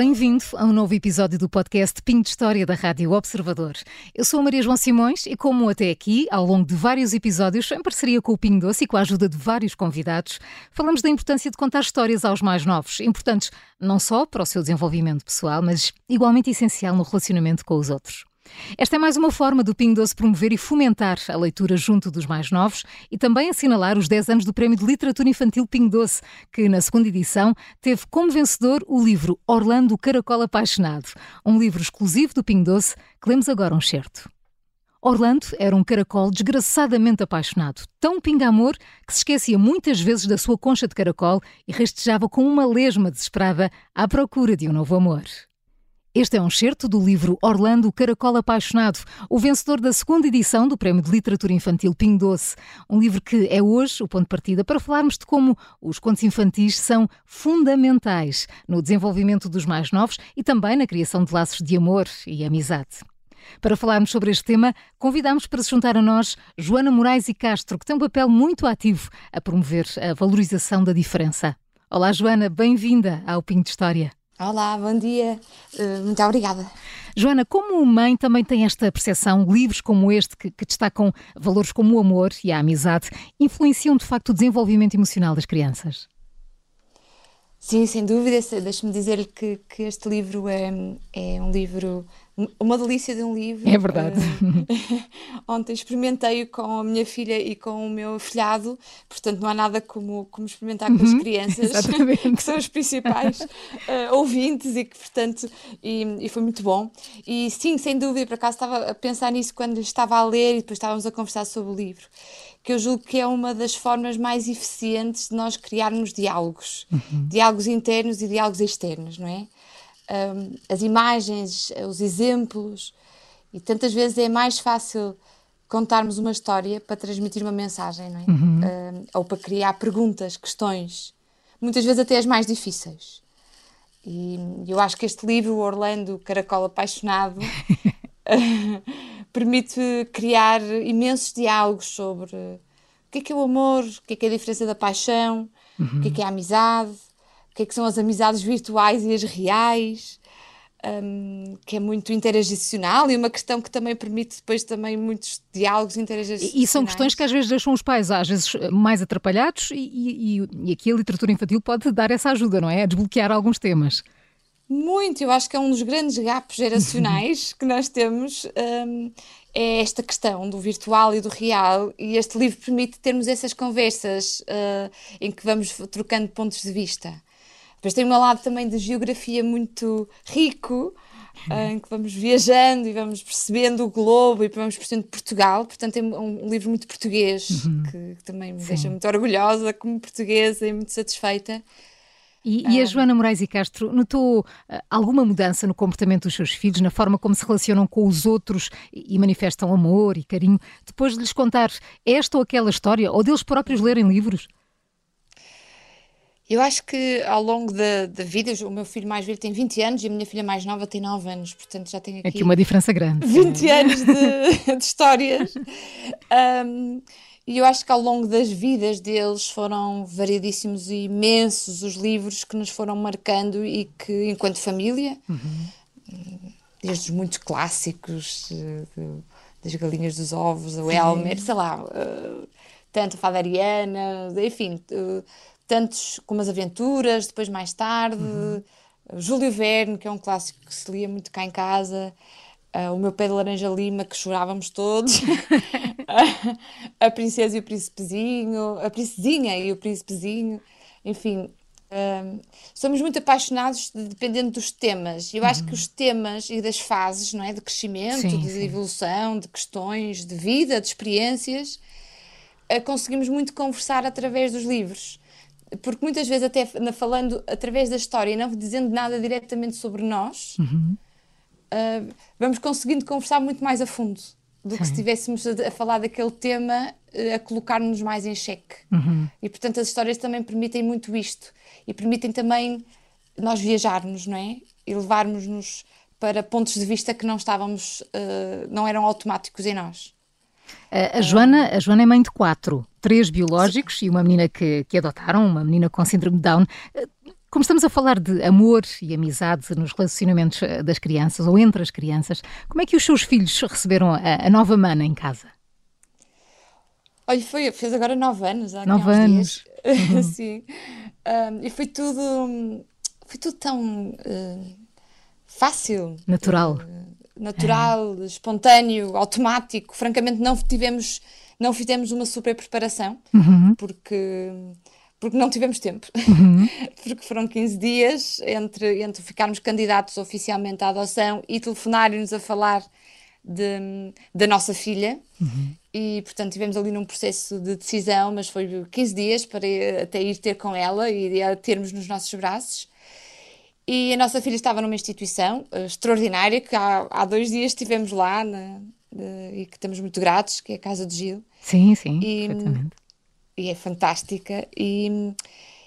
Bem-vindo a um novo episódio do podcast Pinho de História da Rádio Observador. Eu sou a Maria João Simões e, como até aqui, ao longo de vários episódios, em parceria com o Pinho Doce e com a ajuda de vários convidados, falamos da importância de contar histórias aos mais novos, importantes não só para o seu desenvolvimento pessoal, mas igualmente essencial no relacionamento com os outros. Esta é mais uma forma do Pingo Doce promover e fomentar a leitura junto dos mais novos e também assinalar os 10 anos do Prémio de Literatura Infantil Pingo Doce, que na segunda edição teve como vencedor o livro Orlando Caracol Apaixonado, um livro exclusivo do Pingo Doce que lemos agora um certo. Orlando era um caracol desgraçadamente apaixonado, tão pinga-amor que se esquecia muitas vezes da sua concha de caracol e rastejava com uma lesma desesperada à procura de um novo amor. Este é um excerto do livro Orlando Caracol Apaixonado, o vencedor da segunda edição do Prémio de Literatura Infantil Pinho Doce. Um livro que é hoje o ponto de partida para falarmos de como os contos infantis são fundamentais no desenvolvimento dos mais novos e também na criação de laços de amor e amizade. Para falarmos sobre este tema, convidamos para se juntar a nós Joana Moraes e Castro, que tem um papel muito ativo a promover a valorização da diferença. Olá, Joana, bem-vinda ao Pinho de História. Olá, bom dia. Uh, muito obrigada. Joana, como mãe também tem esta percepção, livros como este, que, que, destacam valores como o amor e a amizade, influenciam de facto o desenvolvimento emocional das crianças? Sim, sem dúvida. Deixe-me dizer-lhe que, que, este livro é, é um livro uma delícia de um livro. É verdade. Uh, ontem experimentei-o com a minha filha e com o meu filhado, portanto não há nada como, como experimentar com as uhum, crianças, que são os principais uh, ouvintes e que, portanto, e, e, foi muito bom. E sim, sem dúvida, por acaso estava a pensar nisso quando estava a ler e depois estávamos a conversar sobre o livro, que eu julgo que é uma das formas mais eficientes de nós criarmos diálogos, uhum. diálogos internos e diálogos externos, não é? Um, as imagens, os exemplos, e tantas vezes é mais fácil contarmos uma história para transmitir uma mensagem, não é? Uhum. Um, ou para criar perguntas, questões, muitas vezes até as mais difíceis. E eu acho que este livro, Orlando Caracol Apaixonado, permite criar imensos diálogos sobre o que é, que é o amor, o que é, que é a diferença da paixão, uhum. o que é, que é a amizade, o que é que são as amizades virtuais e as reais, um, que é muito interagicional e uma questão que também permite depois também muitos diálogos interagicionais. E, são questões que às vezes deixam os pais às vezes mais atrapalhados e, e, e aqui a literatura infantil pode dar essa ajuda, não é? A desbloquear alguns temas. Muito, eu acho que é um dos grandes gapos geracionais que nós temos. Um, é esta questão do virtual e do real, e este livro permite termos essas conversas uh, em que vamos trocando pontos de vista. Depois tem um lado também de geografia muito rico, em que vamos viajando e vamos percebendo o globo e vamos percebendo Portugal. Portanto, é um, livro muito português, uhum. que, que, também me Sim. deixa muito orgulhosa como portuguesa e muito satisfeita. E, e, a ah. Joana Moraes e Castro notou uh, alguma mudança no comportamento dos seus filhos, na forma como se relacionam com os outros e, e manifestam amor e carinho, depois de lhes contar esta ou aquela história, ou deles próprios lerem livros? Eu acho que ao longo da, da vida, o meu filho mais velho tem 20 anos e a minha filha mais nova tem 9 anos, portanto já tenho aqui. Aqui uma diferença grande. 20 anos de, de histórias. Um, e eu acho que ao longo das vidas deles foram variedíssimos e imensos os livros que nos foram marcando e que, enquanto família, uhum. desde os muito clássicos, eh, das galinhas dos ovos, o Elmer, sei lá, uh, tanto a Fadariana, enfim. Tantos como as aventuras, depois mais tarde, uhum. Júlio Verne, que é um clássico que se lia muito cá em casa, uh, o meu pé de laranja lima, que chorávamos todos, a, a princesa e o príncipezinho, a princesinha e o príncipezinho, enfim, uh, somos muito apaixonados de, dependendo dos temas. Eu uhum. acho que uhum. os temas e das fases, não é, de crescimento, sim, de sim. evolução, de questões, de vida, de experiências, uh, conseguimos muito conversar através dos livros porque muitas vezes até falando através da história e não dizendo nada diretamente sobre nós, uhum. uh, vamos conseguindo conversar muito mais a fundo do Sim. que se estivéssemos a, a, falar daquele tema, uh, a colocar-nos mais em xeque. Uhum. E portanto as histórias também permitem muito isto e permitem também nós viajarmos, não é? E levarmos-nos para pontos de vista que não estávamos, uh, não eram automáticos em nós. A, Joana, a Joana é mãe de quatro, três biológicos e uma menina que, que adotaram, uma menina com síndrome de Down. Como estamos a falar de amor e amizade nos relacionamentos eh, das crianças ou entre as crianças, como é que os seus filhos receberam a, a nova mana em casa? Olha, foi, fez agora nove anos, há nove anos. Uhum. Sim. Um, e foi tudo, foi tudo tão uh, fácil. Natural. Uh, natural, é. espontâneo, automático. Francamente, não tivemos, não fizemos uma super preparação, uhum. porque porque não tivemos tempo, uhum. porque foram 15 dias entre, entre ficarmos candidatos oficialmente à adoção e telefonarem-nos a falar de, da nossa filha. Uhum. E, portanto, tivemos ali num processo de decisão, mas foi 15 dias para até ir ter com ela e a termos nos nossos braços. E a nossa filha estava numa instituição uh, extraordinária, que há, há dois dias estivemos lá na, e que estamos muito gratos, que é a Casa de Gil. Sim, sim, e, e é fantástica. E,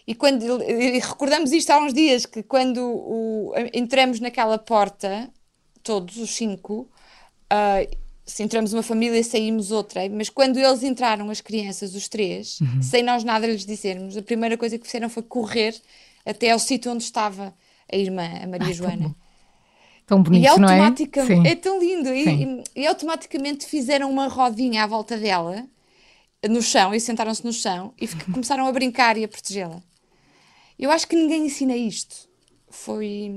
e quando e recordamos isto há uns dias, que quando o, entramos naquela porta, todos os cinco, uh, se entramos uma família saímos outra, mas quando eles entraram, as crianças, os três, uhum. sem nós nada lhes dizermos, a primeira coisa que fizeram foi correr até ao sítio onde estava a irmã, a Maria Ai, Joana. Tão bonito, e não é? É tão lindo. E, e, automaticamente fizeram uma rodinha à volta dela no chão e sentaram-se no chão e começaram a brincar e a protegê-la. Eu acho que ninguém ensina isto. Foi.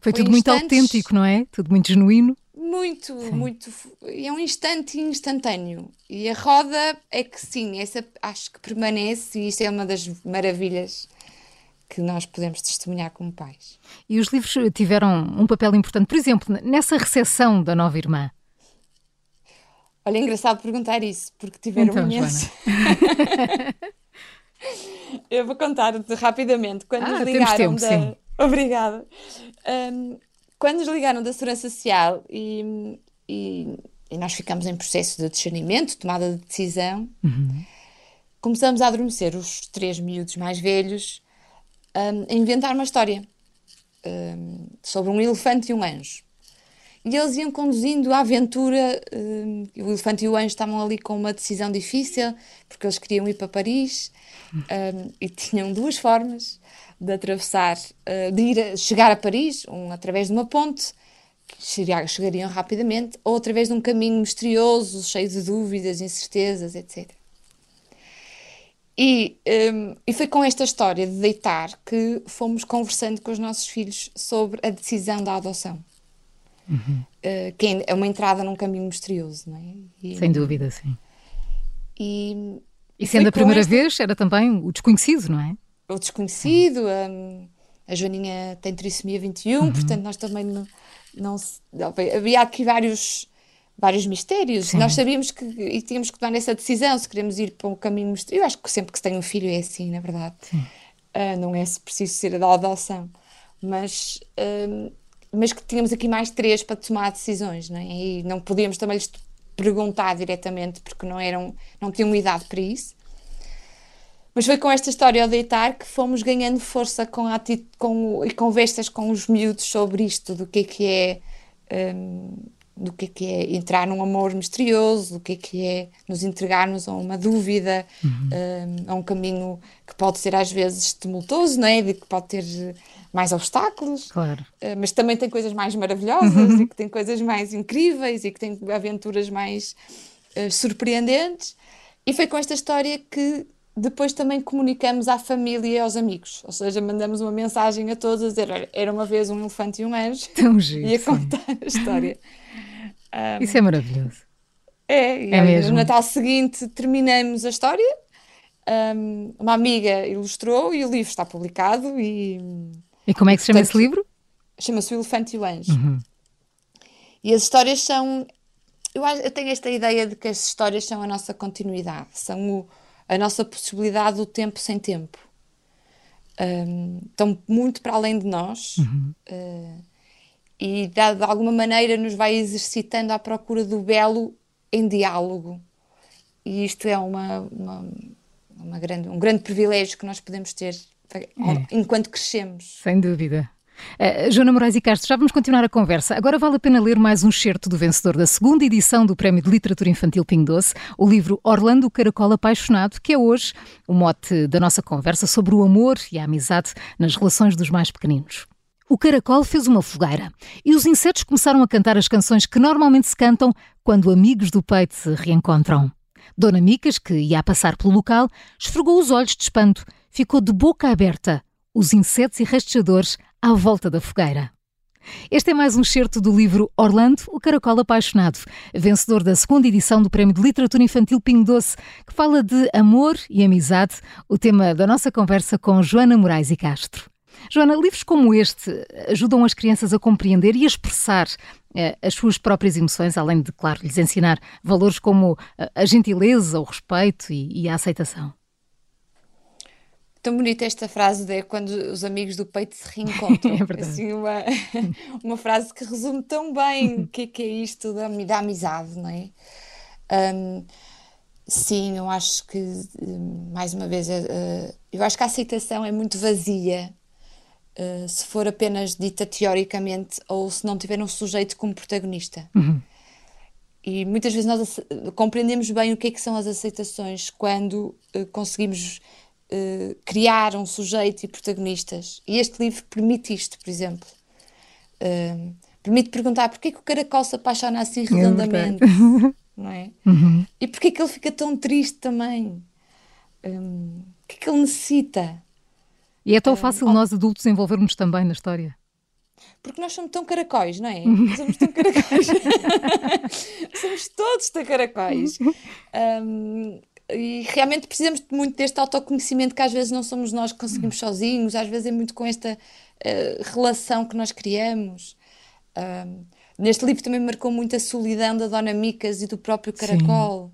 Foi, foi tudo muito autêntico, não é? Tudo muito genuíno. Muito, sim. muito. É um instante instantâneo. E a roda é que sim, essa acho que permanece e isto é uma das maravilhas que nós podemos testemunhar como pais. E os livros tiveram um papel importante, por exemplo, nessa recepção da nova irmã. Olha, é engraçado perguntar isso, porque tiveram então, imenso. Eu vou contar rapidamente. Quando ah, nos ligaram tempo, da. Sim. Obrigada. Um, quando nos ligaram da Segurança Social e, e, e, nós ficamos em processo de discernimento, tomada de decisão, uhum. começamos a adormecer os três miúdos mais velhos um, a inventar uma história um, sobre um elefante e um anjo. E eles iam conduzindo a aventura. Um, o elefante e o anjo estavam ali com uma decisão difícil, porque eles queriam ir para Paris e tinham duas formas de atravessar, uh, de ir chegar a Paris, um através de uma ponte, chegariam rapidamente, ou através de um caminho misterioso, cheio de dúvidas, incertezas, etc. E, um, e foi com esta história de deitar que fomos conversando com os nossos filhos sobre a decisão da adoção. Uhum. Uh, que é uma entrada num caminho misterioso, não é? E, Sem dúvida, sim. E, e sendo a primeira vez, era também o desconhecido, não é? O desconhecido, um, a Joaninha tem trissomia 21, uhum. portanto nós também não, não havia aqui vários vários mistérios. Sim. Nós sabíamos que e tínhamos que tomar essa decisão se queremos ir para um caminho misterioso. Eu acho que sempre que se tem um filho é assim, na verdade. Uh, não é preciso ser a da adoção. Mas uh, mas que tínhamos aqui mais três para tomar decisões, não é? E não podíamos também lhes perguntar diretamente porque não eram, não tinham idade para isso. Mas foi com esta história ao deitar que fomos ganhando força com, a, com e conversas com os miúdos sobre isto, do que é que é um, do que é que é entrar num amor misterioso, do que é que é nos entregarmos a uma dúvida, uhum. um, a um caminho que pode ser às vezes tumultuoso, não é? De que pode ter mais obstáculos, claro. uh, mas também tem coisas mais maravilhosas uhum. e que tem coisas mais incríveis e que tem aventuras mais uh, surpreendentes. E foi com esta história que depois também comunicamos à família e aos amigos. Ou seja, mandamos uma mensagem a todos a dizer: era uma vez um elefante e um anjo. Tão giro, e a contar a história. Um, Isso é maravilhoso. É, e é mesmo. no Natal seguinte terminamos a história. Um, uma amiga ilustrou e o livro está publicado. E, e como é que se chama esse livro? Chama-se O Elefante e o Anjo. Uhum. E as histórias são. Eu, eu tenho esta ideia de que as histórias são a nossa continuidade, são o, a nossa possibilidade do tempo sem tempo. Um, estão muito para além de nós. Uhum. Uh, e de, de alguma maneira nos vai exercitando à procura do belo em diálogo. E isto é uma, uma, uma grande, um grande privilégio que nós podemos ter é. enquanto crescemos. Sem dúvida. Uh, Joana Moraes e Castro, já vamos continuar a conversa. Agora vale a pena ler mais um certo do vencedor da segunda edição do Prémio de Literatura Infantil Pingo Doce, o livro Orlando Caracol Apaixonado, que é hoje o mote da nossa conversa sobre o amor e a amizade nas relações dos mais pequeninos. O caracol fez uma fogueira e os insetos começaram a cantar as canções que normalmente se cantam quando amigos do peito se reencontram. Dona Micas, que ia passar pelo local, esfregou os olhos de espanto, ficou de boca aberta. Os insetos e rastejadores à volta da fogueira. Este é mais um excerto do livro Orlando, o Caracol Apaixonado, vencedor da segunda edição do Prémio de Literatura Infantil Pingo Doce, que fala de amor e amizade, o tema da nossa conversa com Joana Moraes e Castro. Joana, livros como este ajudam as crianças a compreender e a expressar eh, as suas próprias emoções, além de, claro, lhes ensinar valores como a gentileza, o respeito e, e a aceitação. Tão bonita esta frase de quando os amigos do peito se reencontram. é verdade. Assim, uma, uma frase que resume tão bem o que é, que é isto da, da amizade, não é? Um, sim, eu acho que, mais uma vez, uh, eu acho que a aceitação é muito vazia uh, se for apenas dita teoricamente ou se não tiver um sujeito como protagonista. Uhum. E muitas vezes nós compreendemos bem o que é que são as aceitações quando uh, conseguimos uh, criar um sujeito e protagonistas. E este livro permite isto, por exemplo. Uh, permite perguntar porquê que o caracol se apaixona assim é redondamente, é não é? Uhum. E porquê que ele fica tão triste também? Um, o que é que ele necessita? E é tão fácil nós adultos envolvermos também na história. Porque nós somos tão caracóis, não é? Somos tão caracóis. somos todos tão caracóis. Um, e realmente precisamos muito deste autoconhecimento que às vezes não somos nós que conseguimos sozinhos, às vezes é muito com esta uh, relação que nós criamos. Um, neste livro também marcou muito a solidão da Dona Micas e do próprio Caracol.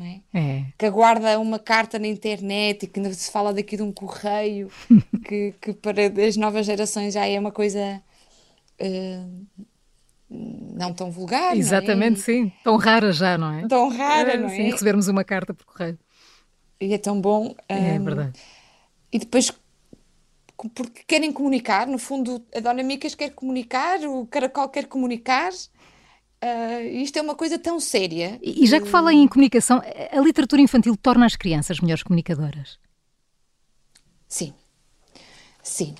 Não é? é? Que aguarda uma carta na internet e que ainda se fala daqui de um correio que, que para as novas gerações já é uma coisa uh, não tão vulgar. Exatamente, é? sim. Tão rara já, não é? Tão rara, é, não é? Sim, recebermos uma carta por correio. E é tão bom. É um, verdade. E depois, porque querem comunicar, no fundo, a Dona Micas quer comunicar, o Caracol quer comunicar. Uh, isto é uma coisa tão séria. E, já que fala em comunicação, a literatura infantil torna as crianças melhores comunicadoras? Sim. Sim.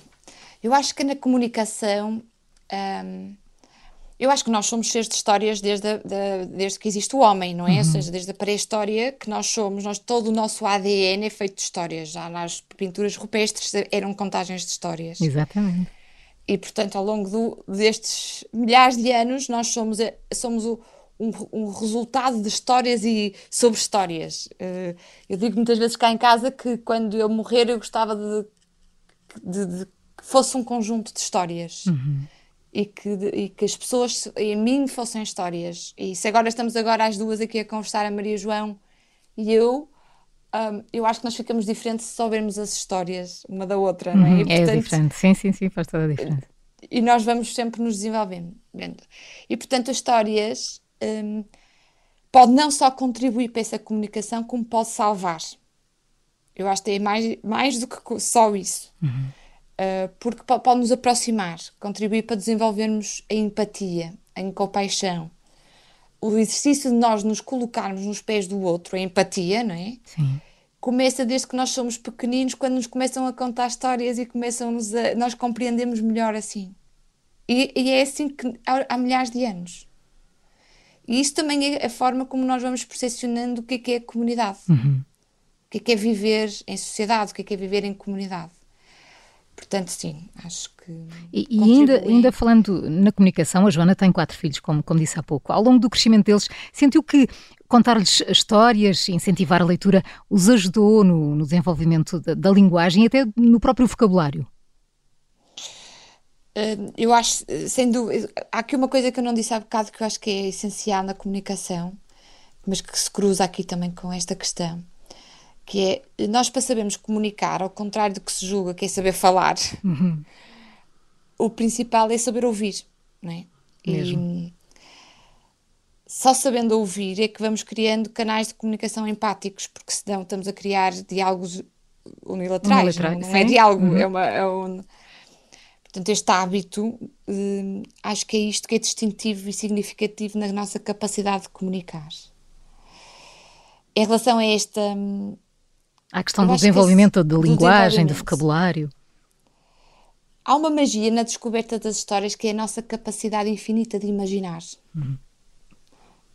Eu acho que na comunicação. Um, eu acho que nós somos seres de histórias desde, a, de, desde que existe o homem, não é? Uhum. Ou seja, desde a pré-história que nós somos, nós, todo o nosso ADN é feito de histórias. Já nas pinturas rupestres eram contagens de histórias. Exatamente. E, portanto, ao longo do, destes milhares de anos, nós somos, somos o, um, um, resultado de histórias e sobre histórias. Uh, eu digo muitas vezes cá em casa que quando eu morrer eu gostava de, de, de que fosse um conjunto de histórias. Uhum e que, e que as pessoas em mim fossem histórias. E se agora estamos agora às duas aqui a conversar, a Maria João e eu, um, eu acho que nós ficamos diferentes se soubermos as histórias uma da outra, uhum, não é? E, portanto, é diferente, sim, sim, sim, faz toda a diferença. E nós vamos sempre nos desenvolvendo. E portanto, as histórias um, pode não só contribuir para essa comunicação, como pode salvar. Eu acho que é mais, mais do que só isso. Uhum. Uh, porque pode nos aproximar, contribuir para desenvolvermos a empatia, a compaixão. O exercício de nós nos colocarmos nos pés do outro, a empatia, não é? Sim. Começa desde que nós somos pequeninos, quando nos começam a contar histórias e começam a, nós compreendemos melhor assim. E, e é assim que há, há, milhares de anos. E isso também é a forma como nós vamos percepcionando o que é que é a comunidade. Uhum. O que é que é viver em sociedade, o que é que é viver em comunidade. Portanto, sim, acho que. E, e ainda, ainda falando na comunicação, a Joana tem quatro filhos, como, como disse há pouco. Ao longo do crescimento deles, sentiu que contar-lhes histórias, incentivar a leitura, os ajudou no, no desenvolvimento da, da, linguagem e até no próprio vocabulário? Uh, eu acho, sem dúvida, há aqui uma coisa que eu não disse há bocado que eu acho que é essencial na comunicação, mas que se cruza aqui também com esta questão que é nós para sabermos comunicar, ao contrário do que se julga, que é saber falar, uhum. o principal é saber ouvir, não é? Mesmo. E só sabendo ouvir é que vamos criando canais de comunicação empáticos, porque senão estamos a criar diálogos unilaterais, unilaterais não, não é diálogo, uhum. é uma. É um... Portanto, este hábito, hum, acho que é isto que é distintivo e significativo na nossa capacidade de comunicar. Em relação a esta. A questão do desenvolvimento da linguagem, do vocabulário. Há uma magia na descoberta das histórias que é a nossa capacidade infinita de imaginar. Uhum.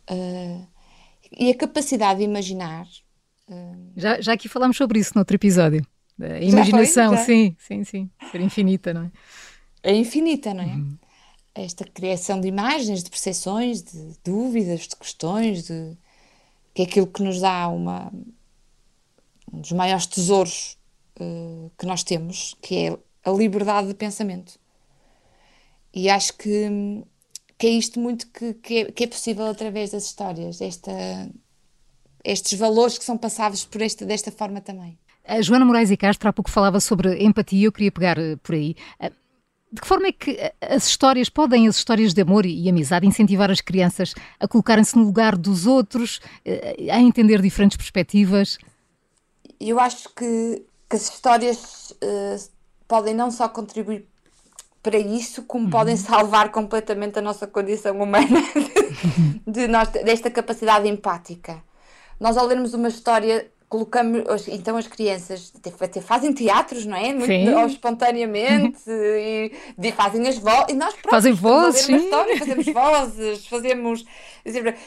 Uh, e a capacidade de imaginar. Uh, já, já aqui falámos sobre isso no outro episódio. A imaginação, foi, sim, sim, sim. Ser infinita, não é? É infinita, não é? Uhum. Esta criação de imagens, de percepções, de dúvidas, de questões, de que é aquilo que nos dá uma, um dos maiores tesouros uh, que nós temos, que é a liberdade de pensamento. E acho que, que é isto muito que, que, é, que é possível através das histórias, esta, estes valores que são passados por esta, desta forma também. A Joana Moraes e Castro há pouco falava sobre empatia, eu queria pegar eh, por aí. Eh, de que forma é que as histórias, podem as histórias de amor e amizade incentivar as crianças a colocarem-se no lugar dos outros, a entender diferentes perspectivas? Eu acho que, que as histórias uh, podem não só contribuir para isso, como uhum. podem salvar completamente a nossa condição humana de, de nós, desta capacidade empática. Nós, ao lermos uma história, colocamos então as crianças até, fazem teatros, não é? Muito espontaneamente e, e, fazem as vozes e nós próprios fazem vozes, sim. História, fazemos vozes, fazemos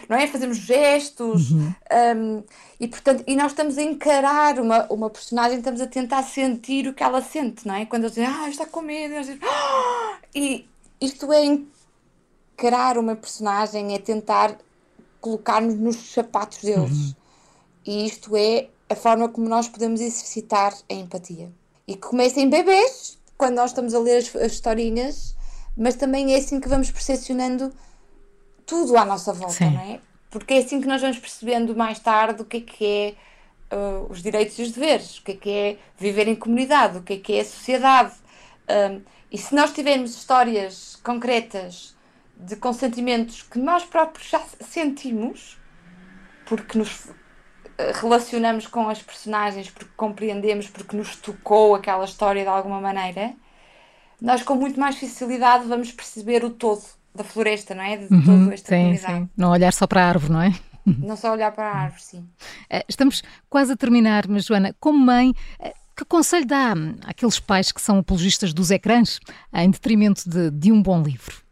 não é? Fazemos gestos uhum. um, e portanto e nós estamos a encarar uma, uma personagem, estamos a tentar sentir o que ela sente, não é? Quando eles dizem, ah, está com medo, dizem, ah! e isto é encarar uma personagem, é tentar colocar-nos nos sapatos deles. Uhum. E isto é a forma como nós podemos exercitar a empatia. E que começa em bebês, quando nós estamos a ler as, as historinhas, mas também é assim que vamos percepcionando tudo à nossa volta, Sim. não é? Porque é assim que nós vamos percebendo mais tarde o que é que é uh, os direitos e os deveres, o que é que é viver em comunidade, o que é que é a sociedade. Um, e se nós tivermos histórias concretas de consentimentos que nós próprios já sentimos, porque nos relacionamos com as personagens porque compreendemos, porque nos tocou aquela história de alguma maneira, nós com muito mais facilidade vamos perceber o todo da floresta, não é? De uhum, toda esta sim, comunidade. Sim. Não olhar só para a árvore, não é? Não só olhar para a árvore, sim. Eh, estamos quase a terminar, mas Joana, como mãe, eh, que conselho dá àqueles pais que são apologistas dos ecrãs em detrimento de, de um bom livro?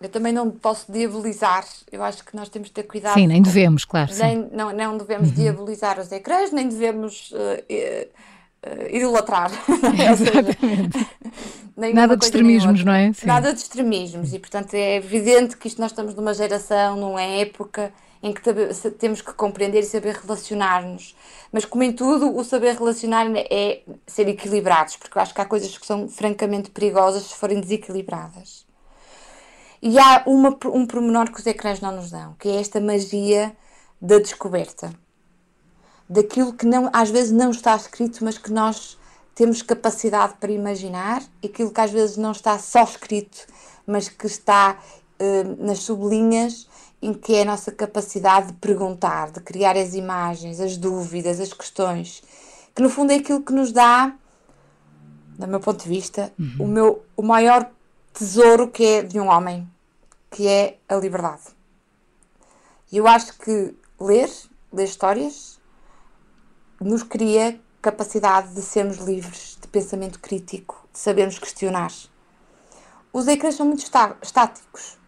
Eu também não posso diabolizar, eu acho que nós temos de ter cuidado. Sim, nem devemos, claro. Nem, sim. não, não devemos uhum. diabolizar os ecrãs, nem devemos uh, uh, idolatrar. Exatamente. Nada de extremismos, não é? Sim. Nada de extremismos, e portanto é evidente que isto nós estamos numa geração, numa época em que temos que compreender e saber relacionar-nos. Mas, como em tudo, o saber relacionar é ser equilibrados, porque eu acho que há coisas que são francamente perigosas se forem desequilibradas. E há uma, um pormenor que os ecrãs não nos dão, que é esta magia da descoberta. Daquilo que não, às vezes não está escrito, mas que nós temos capacidade para imaginar, aquilo que às vezes não está só escrito, mas que está uh, nas sublinhas, em que é a nossa capacidade de perguntar, de criar as imagens, as dúvidas, as questões, que no fundo é aquilo que nos dá, do meu ponto de vista, uhum. o, meu, o maior tesouro que é de um homem, que é a liberdade. E eu acho que ler, ler histórias, nos cria capacidade de sermos livres de pensamento crítico, de sabermos questionar. Os ecrãs são muito estáticos,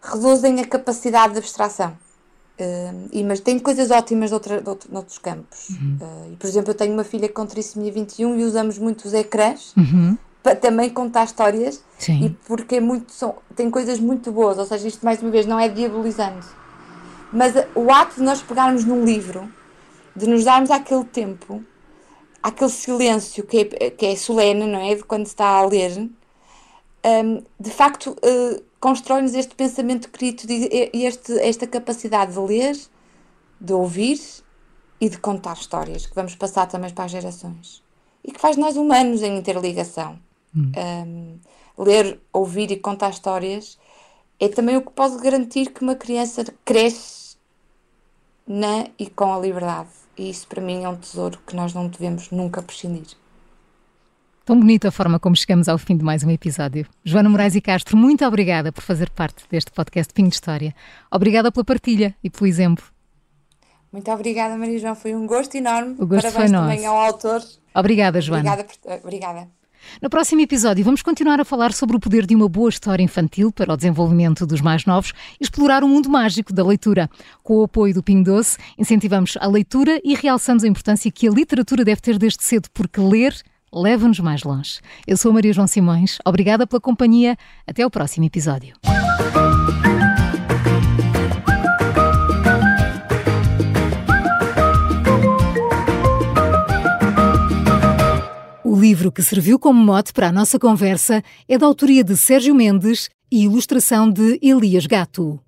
reduzem a capacidade de abstração. Uh, e, mas tem coisas ótimas de, outra, de, outro, de outros campos. Uhum. Uh, e, por exemplo, eu tenho uma filha com trissomia 21 e usamos muito os ecrãs uhum para também contar histórias Sim. e porque é muito, são, tem coisas muito boas, ou seja, isto mais uma vez não é diabolizando, mas o ato de nós pegarmos num livro, de nos darmos aquele tempo, aquele silêncio que é, que é solene, não é? De quando se está a ler, um, de facto uh, constrói-nos este pensamento crítico e este, esta capacidade de ler, de ouvir e de contar histórias que vamos passar também para as gerações e que faz nós humanos em interligação. Hum. Um, ler, ouvir e contar histórias é também o que pode garantir que uma criança cresce na e com a liberdade. E isso para mim é um tesouro que nós não devemos nunca prescindir. Tão bonita a forma como chegamos ao fim de mais um episódio. Joana Moraes e Castro, muito obrigada por fazer parte deste podcast Pinho de História. Obrigada pela partilha e pelo exemplo. Muito obrigada, Maria João. Foi um gosto enorme. O gosto Parabéns foi também nosso. ao autor. Obrigada, Joana. Obrigada. Por... Obrigada. No próximo episódio, vamos continuar a falar sobre o poder de uma boa história infantil para o desenvolvimento dos mais novos e explorar o mundo mágico da leitura. Com o apoio do Pingo Doce, incentivamos a leitura e realçamos a importância que a literatura deve ter desde cedo, porque ler leva-nos mais longe. Eu sou a Maria João Simões, obrigada pela companhia. Até ao próximo episódio. O livro que serviu como mote para a nossa conversa é da autoria de Sérgio Mendes e ilustração de Elias Gato.